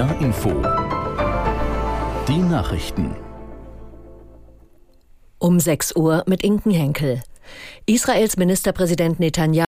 NDR Info. Die Nachrichten. Um 6 Uhr mit Inken Henkel. Israels Ministerpräsident Netanyahu